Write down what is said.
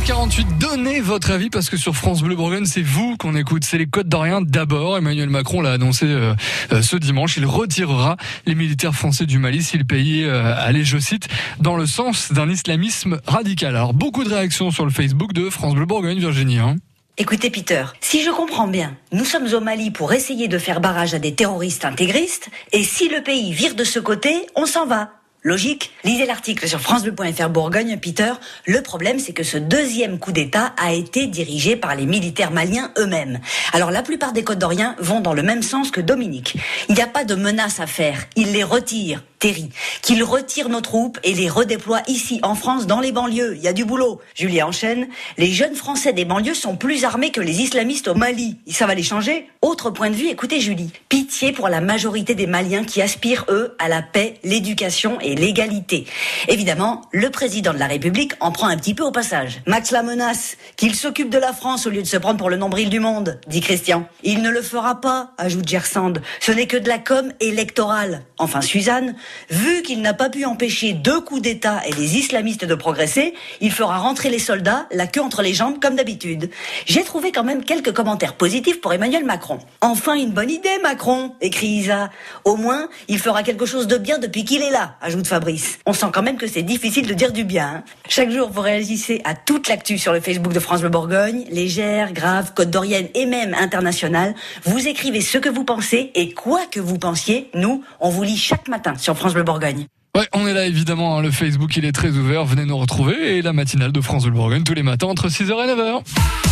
48, donnez votre avis parce que sur France Bleu Bourgogne, c'est vous qu'on écoute. C'est les Côtes d'Orient d'abord. Emmanuel Macron l'a annoncé euh, euh, ce dimanche. Il retirera les militaires français du Mali si le pays euh, allait, je cite, dans le sens d'un islamisme radical. Alors, beaucoup de réactions sur le Facebook de France Bleu Bourgogne, Virginie. Hein. Écoutez Peter, si je comprends bien, nous sommes au Mali pour essayer de faire barrage à des terroristes intégristes, et si le pays vire de ce côté, on s'en va. Logique Lisez l'article sur francebleu.fr Bourgogne, Peter. Le problème, c'est que ce deuxième coup d'État a été dirigé par les militaires maliens eux-mêmes. Alors la plupart des Côtes d'Orient vont dans le même sens que Dominique. Il n'y a pas de menace à faire. Ils les retirent. Terry, qu'ils retirent nos troupes et les redéploient ici, en France, dans les banlieues. Il y a du boulot. Julie enchaîne. Les jeunes Français des banlieues sont plus armés que les islamistes au Mali. Ça va les changer? Autre point de vue, écoutez Julie. Pitié pour la majorité des Maliens qui aspirent, eux, à la paix, l'éducation et l'égalité. Évidemment, le président de la République en prend un petit peu au passage. Max la menace, qu'il s'occupe de la France au lieu de se prendre pour le nombril du monde, dit Christian. Il ne le fera pas, ajoute Gersand. Ce n'est que de la com électorale. Enfin, Suzanne, vu qu'il n'a pas pu empêcher deux coups d'État et les islamistes de progresser, il fera rentrer les soldats, la queue entre les jambes comme d'habitude. J'ai trouvé quand même quelques commentaires positifs pour Emmanuel Macron. Enfin une bonne idée, Macron, écrit Isa. Au moins, il fera quelque chose de bien depuis qu'il est là, ajoute Fabrice. On sent quand même que c'est difficile de dire du bien. Hein. Chaque jour, vous réagissez à toute l'actu sur le Facebook de France Bleu Bourgogne, légère, grave, côte d'Orienne et même internationale. Vous écrivez ce que vous pensez et quoi que vous pensiez, nous, on vous lit chaque matin sur France Bleu Bourgogne. Ouais, on est là évidemment, hein, le Facebook il est très ouvert, venez nous retrouver et la matinale de France Bleu Bourgogne tous les matins entre 6h et 9h. France Bleu. France Bleu. 9h